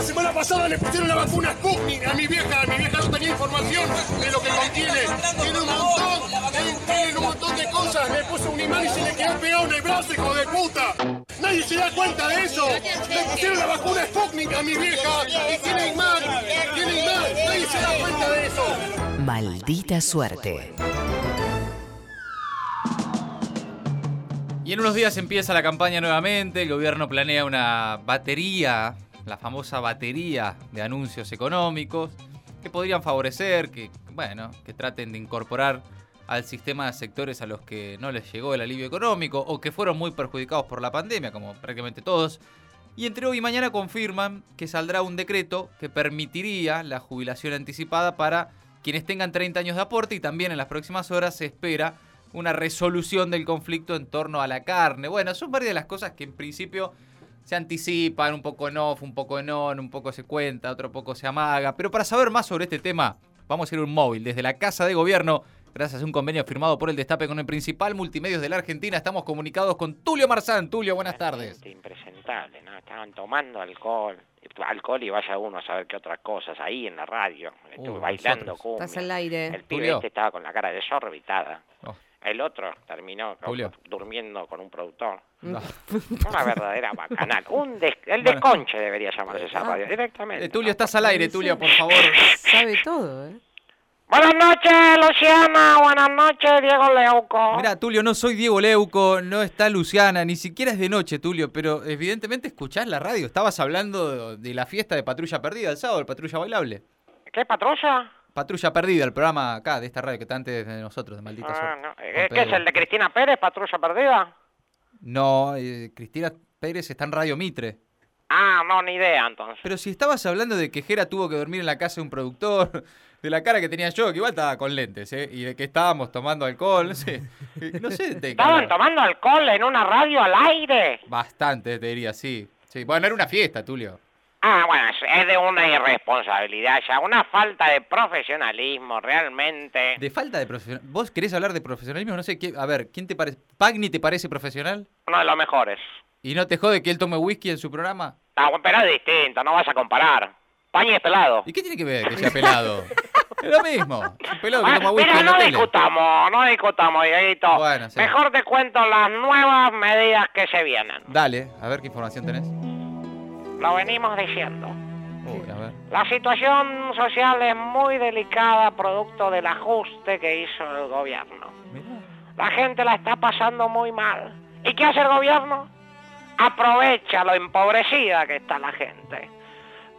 La semana pasada le pusieron la vacuna Sputnik a mi vieja. Mi vieja no tenía información de lo que contiene. Tiene un montón, tiene un montón de cosas. Le puso un imán y se le quedó pegado en el brazo, hijo de puta. Nadie se da cuenta de eso. Le pusieron la vacuna Sputnik a mi vieja y tiene imán, tiene imán. Nadie se da cuenta de eso. Maldita suerte. Y en unos días empieza la campaña nuevamente, el gobierno planea una batería, la famosa batería de anuncios económicos, que podrían favorecer, que, bueno, que traten de incorporar al sistema de sectores a los que no les llegó el alivio económico o que fueron muy perjudicados por la pandemia, como prácticamente todos. Y entre hoy y mañana confirman que saldrá un decreto que permitiría la jubilación anticipada para quienes tengan 30 años de aporte y también en las próximas horas se espera una resolución del conflicto en torno a la carne. Bueno, son varias de las cosas que en principio se anticipan, un poco en off, un poco en on, un poco se cuenta, otro poco se amaga. Pero para saber más sobre este tema, vamos a ir a un móvil desde la Casa de Gobierno. Gracias a un convenio firmado por el Destape con el principal multimedios de la Argentina, estamos comunicados con Tulio Marzán. Tulio, buenas tardes. Impresentable, ¿no? Estaban tomando alcohol, alcohol y vaya uno a saber qué otras cosas ahí en la radio. Estuve Uh, bailando. Estás al aire. El pibe este estaba con la cara desorbitada. Oh. El otro terminó con- durmiendo con un productor. No. Una verdadera bacanal. Un des- el Bueno. desconche debería llamarse esa radio directamente. Eh, Tulio, ¿no? estás al aire, Tulio, por favor. Sabe todo, ¿eh? Buenas noches, Luciana. Buenas noches, Diego Leuco. Mira, Tulio, no soy Diego Leuco, no está Luciana, ni siquiera es de noche, Tulio, pero evidentemente escuchás la radio. Estabas hablando de, de la fiesta de Patrulla Perdida el sábado, el Patrulla Bailable. ¿Qué patrulla? Patrulla Perdida, el programa acá, de esta radio que está antes de nosotros, de Maldita Ah, Suerte. no. Con ¿Eh, ¿Qué es el de Cristina Pérez, Patrulla Perdida? No, eh, Cristina Pérez está en Radio Mitre. Ah, no, ni idea entonces. Pero si estabas hablando de que Jera tuvo que dormir en la casa de un productor, de la cara que tenía yo, que igual estaba con lentes, ¿eh? Y de que estábamos tomando alcohol, no sé. Eh, No sé, te ¿Estaban tomando alcohol en una radio al aire? Bastante, te diría, sí. Sí, bueno, era una fiesta, Tulio. Ah, bueno, es- de una irresponsabilidad ya, una falta de profesionalismo realmente. De falta de profesional. ¿Vos querés hablar de profesionalismo? No sé, ¿qué- a ver, ¿quién te parece? ¿Pagni te parece profesional? Uno de los mejores. ¿Y no te jode que él tome whisky en su programa? Ah, pero es distinto, no vas a comparar. Pañi es pelado. ¿Y qué tiene que ver que sea pelado? es lo mismo. Un pelado que Ah, toma whisky mira, en la no tele. discutamos, no discutamos, Dieguito. Bueno, sí. Mejor te cuento las nuevas medidas que se vienen. Dale, a ver qué información tenés. Lo venimos diciendo. Uy, a ver. La situación social es muy delicada producto del ajuste que hizo el gobierno. La gente la está pasando muy mal. ¿Y qué hace el gobierno? Aprovecha lo empobrecida que está la gente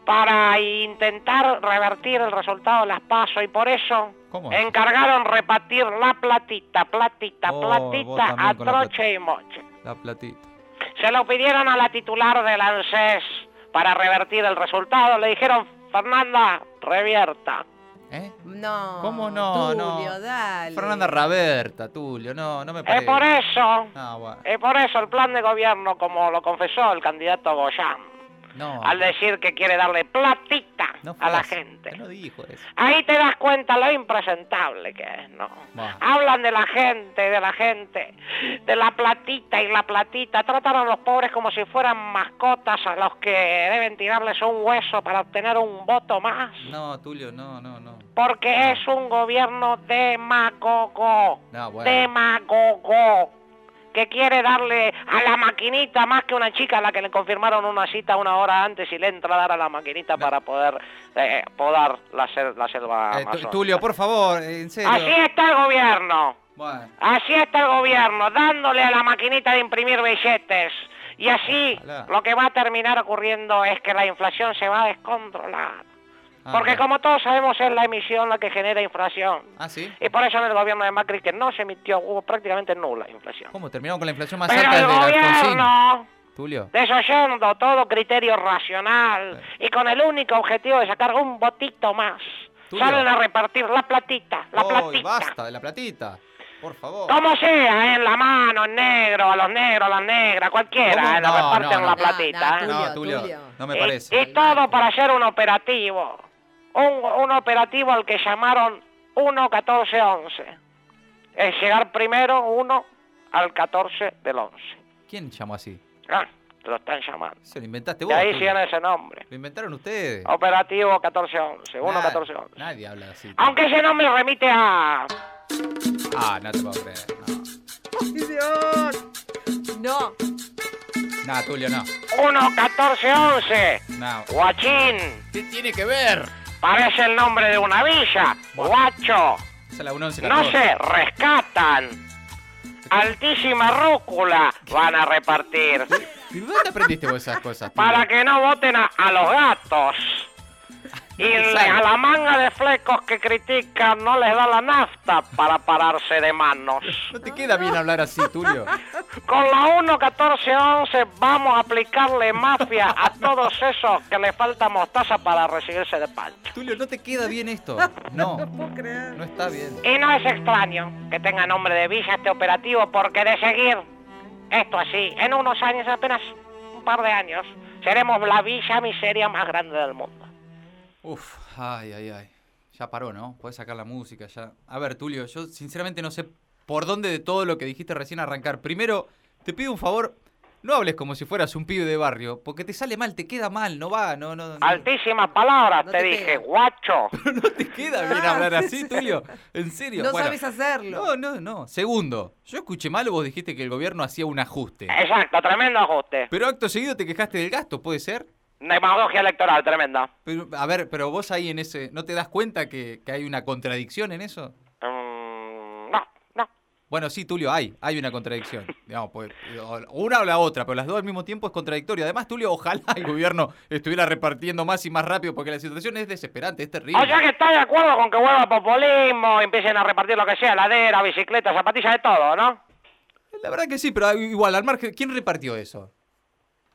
para intentar revertir el resultado de las pasos y por eso encargaron repartir la platita, platita, Oh, platita a troche y moche. La platita. Se lo pidieron a la titular del ANSES para revertir el resultado. Le dijeron, Fernanda, revierta. ¿Eh? No. ¿Cómo no? Tulio, no. dale. Fernanda Raberta, Tulio, no, no me Es parece. por eso, No, bueno. es por eso el plan de gobierno, como lo confesó el candidato Goyán, No. al decir que quiere darle platita no a la gente. No dijo eso. Ahí te das cuenta lo impresentable que es, ¿no? Bueno. Hablan de la gente, de la gente, de la platita y la platita. Tratan a los pobres como si fueran mascotas a los que deben tirarles un hueso para obtener un voto más. No, Tulio, no, no, no. Porque es un gobierno demagogo. No, bueno. Demagogo. Que quiere darle a la maquinita más que una chica a la que le confirmaron una cita una hora antes y le entra a dar a la maquinita para poder eh, podar la, sel- la selva Eh, amazónica. Tulio, por favor, en serio. Así está el gobierno. Bueno, Así está el gobierno, dándole a la maquinita de imprimir billetes. Y así lo que va a terminar ocurriendo es que la inflación se va a descontrolar. Ah, Porque como todos sabemos es la emisión la que genera inflación. Ah, ¿sí? Y por eso en el gobierno de Macri que no se emitió hubo prácticamente nula inflación. ¿Cómo? Terminaron con la inflación más Pero alta el gobierno, Tulio. desoyendo todo criterio racional y con el único objetivo de sacar un votito más, Tulio. salen a repartir la platita, la Uy, platita. basta de la platita. Por favor. Como sea, en la mano, en negro, a los negros, a las negras, cualquiera. ¿eh? reparten no, no. la platita. ¿eh? No, No, Tulio, Tulio. no me Y- parece. Y, todo para hacer un operativo. Un, un operativo al que llamaron 1-14-11. Es llegar primero uno al 14 del 11. ¿Quién llamó así? Ah, te lo están llamando. Se lo inventaste De vos. ahí Tulio. viene ese nombre. Lo inventaron ustedes. Operativo 1411, 1 Nah, 1411. Nadie habla así. Aunque ese nombre remite a... Ah, no te puedo creer. No. No, nah, Tulio, no. 1 1411. No. Guachín. ¿Qué tiene que ver? Parece el nombre de una villa. Guacho. Esa es la 11 No sé, rescatan. Altísima rúcula van a repartir. ¿Y dónde aprendiste vos esas cosas? Para que no voten a, a los gatos. Y a la manga de flecos que critican no les da la nafta para pararse de manos. No te queda bien hablar así, Tulio. Con la 1 1411 vamos a aplicarle mafia a todos esos que le falta mostaza para recibirse de pancho. Tulio, no te queda bien esto. No, puedo creer. no está bien. Y no es extraño que tenga nombre de villa este operativo porque de seguir esto así, en unos años, apenas un par de años, seremos la villa miseria más grande del mundo. Uf, ay, ay, ay. Ya paró, ¿no? Puedes sacar la música ya. A ver, Tulio, yo sinceramente no sé por dónde de todo lo que dijiste recién arrancar. Primero, te pido un favor, no hables como si fueras un pibe de barrio, porque te sale mal, te queda mal, no va, no, no. no. Altísimas palabras, No te, te dije, guacho. No te queda bien hablar así, Tulio. En serio. No Bueno, sabes hacerlo. No, no, no. Segundo, yo escuché mal o vos dijiste que el gobierno hacía un ajuste. Exacto, tremendo ajuste. Pero acto seguido te quejaste del gasto, ¿puede ser? Demagogia electoral, tremenda. Pero, a ver, pero vos ahí en ese, ¿no te das cuenta que, que hay una contradicción en eso? Mm, no, no. Bueno, sí, Tulio, hay, hay una contradicción. Digamos, pues, una o la otra, pero las dos al mismo tiempo es contradictorio. Además, Tulio, ojalá el gobierno estuviera repartiendo más y más rápido, porque la situación es desesperante, es terrible. O sea que está de acuerdo con que vuelva el populismo, empiecen a repartir lo que sea, heladera, bicicleta, zapatillas, de todo, ¿no? La verdad que sí, pero igual, al margen, ¿quién repartió eso?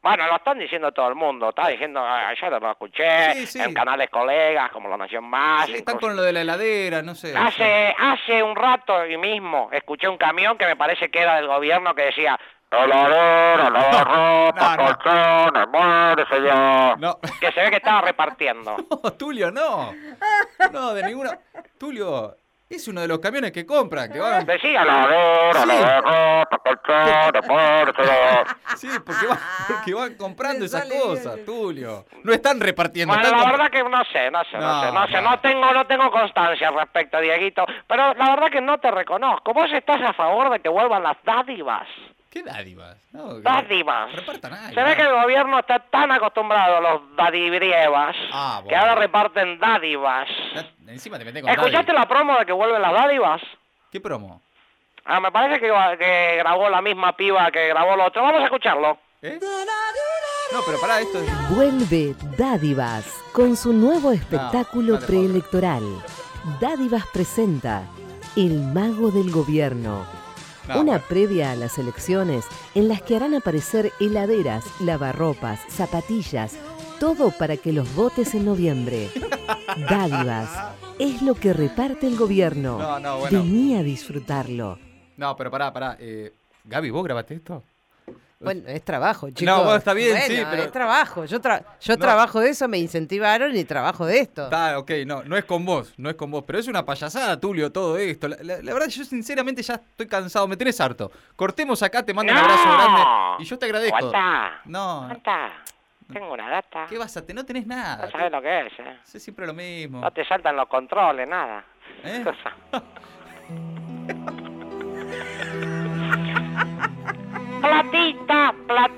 Bueno, lo están diciendo todo el mundo, está diciendo, ah, ayer lo escuché, Sí, sí. en canales colegas como La Nación Más. Sí, están con lo de la heladera, no sé. Hace, hace un rato y mismo escuché un camión que me parece que era del gobierno que decía heladera, ropa, No, no. colchones, muérese ya. No. Que se ve que estaba repartiendo. No, Tulio, no. No, de ninguna. Tulio, es uno de los camiones que compran, que van. Decía Sí. ropa, colchones, muérese ya. Sí, porque van, porque van comprando esas cosas, bien. Tulio. No están repartiendo. Bueno, están la verdad que no sé, no sé, no, No, sé, no sé, no. no tengo, no tengo constancia al respecto, Dieguito, pero la verdad que no te reconozco. ¿Vos estás a favor de que vuelvan las dádivas? ¿Qué dádivas? No, Dádivas. Repartan algo. Se ve que el gobierno está tan acostumbrado a los dadibrievas Ah, que ahora reparten dádivas. Encima te con ¿Escuchaste daddy. la promo de que vuelven las dádivas? ¿Qué promo? Ah, me parece que, que grabó la misma piba que grabó el otro. Vamos a escucharlo. ¿Eh? No, pero pará, esto es... Vuelve Dádivas con su nuevo espectáculo no preelectoral. Dádivas presenta El Mago del Gobierno. No, una bueno. previa a las elecciones en las que harán aparecer heladeras, lavarropas, zapatillas, todo para que los votes en noviembre. Dádivas es lo que reparte el gobierno. No, no, bueno. Vení a disfrutarlo. No, pero pará, pará. Eh, Gaby, ¿vos grabaste esto? Bueno, es trabajo, chicos. No, bueno, está bien, Bueno, sí, pero- Es trabajo. Yo, tra- yo No. trabajo de eso, me incentivaron y trabajo de esto. Está, ok, no, no es con vos, no es con vos, pero es una payasada, Tulio, todo esto. La, la- la verdad, yo sinceramente ya estoy cansado, me tenés harto. Cortemos acá, te mando un abrazo grande y yo te agradezco. Aguanta. No, Aguanta. Tengo una data. ¿qué vas a tener? No tenés nada. No sabes lo que es, ¿eh? Es siempre lo mismo. No te saltan los controles, nada. ¿Eh? Cosa.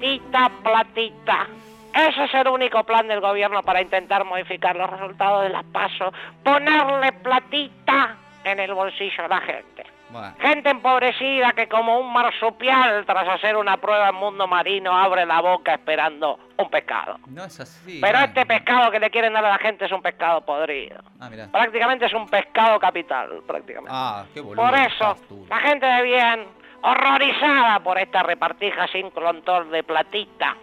platita, platita. Ese es el único plan del gobierno para intentar modificar los resultados de las PASO. Ponerle platita en el bolsillo a la gente. Bueno, Gente empobrecida que como un marsupial tras hacer una prueba en mundo marino abre la boca esperando un pescado. no es así. Pero este pescado que le quieren dar a la gente es un pescado podrido. Ah. Prácticamente es un pescado capital, prácticamente. Ah, qué boludo. por eso, la gente de bien, horrorizada por esta repartija sin control de platita,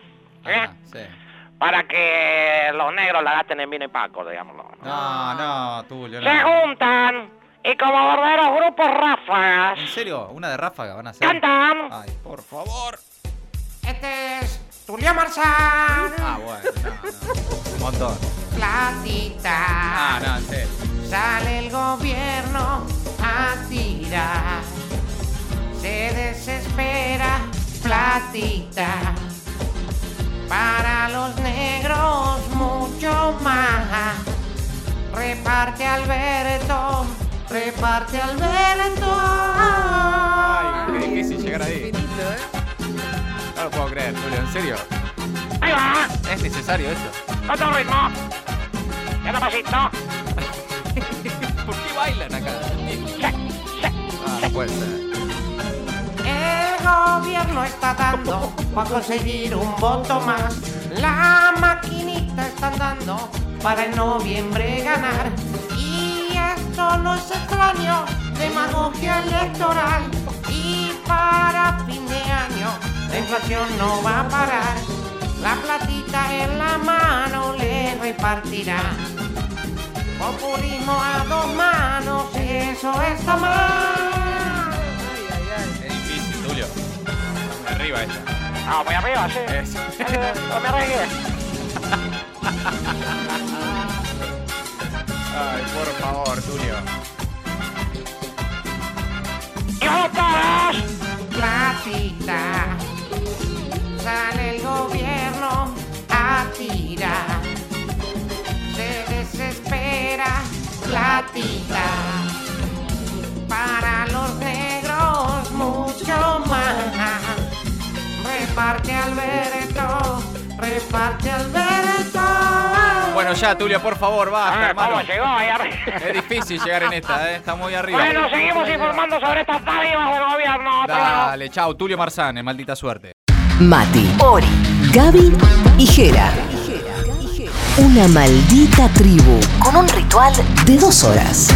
¿eh? Ajá, sí. para que los negros la gasten en vino y paco, digámoslo. No, no, Tulio, Se no. juntan y como verdaderos grupos ráfagas, ¿En serio? ¿Una de ráfaga van a hacer? cantan. Ay, por favor. Este es Tulio Marzán, Ah, bueno, no, no. Un montón. platita. Ah, no, serio. Sale el gobierno a tirar. Se desespera, platita. Para los negros, mucha reparte Alberto, reparte Alberto. Ay, qué difícil llegar ahí. No lo puedo creer, Julio, ¿en serio? Ahí va, ¿Es necesario esto? otro ritmo. Y otro pasito. ¿Por qué bailan acá? Ah, no puede ser. Gobierno está dando para conseguir un voto más. La maquinita están dando para en noviembre ganar. Y esto no es extraño, demagogia electoral. Y para fin de año la inflación no va a parar. La platita en la mano le repartirá. Populismo a dos manos, eso está mal. Arriba esta. Ah, voy arriba, sí. Es- Eh, No me arregué. Ay, por favor, Julio. ¡Y vamos todos! platita. Sale el gobierno a tirar. Se desespera platita. Alberto, reparte Alberto. Bueno, ya, Tulio, por favor, basta, ver, hermano. ¿cómo llegó ahí arriba? Es difícil llegar en esta, ¿eh? Está muy arriba. Bueno, seguimos informando sobre estas dádivas del gobierno. Dale, chao, Tulio Marzán, en maldita suerte. Mati, Ori, Gaby y Jera. Una maldita tribu con un ritual de dos horas.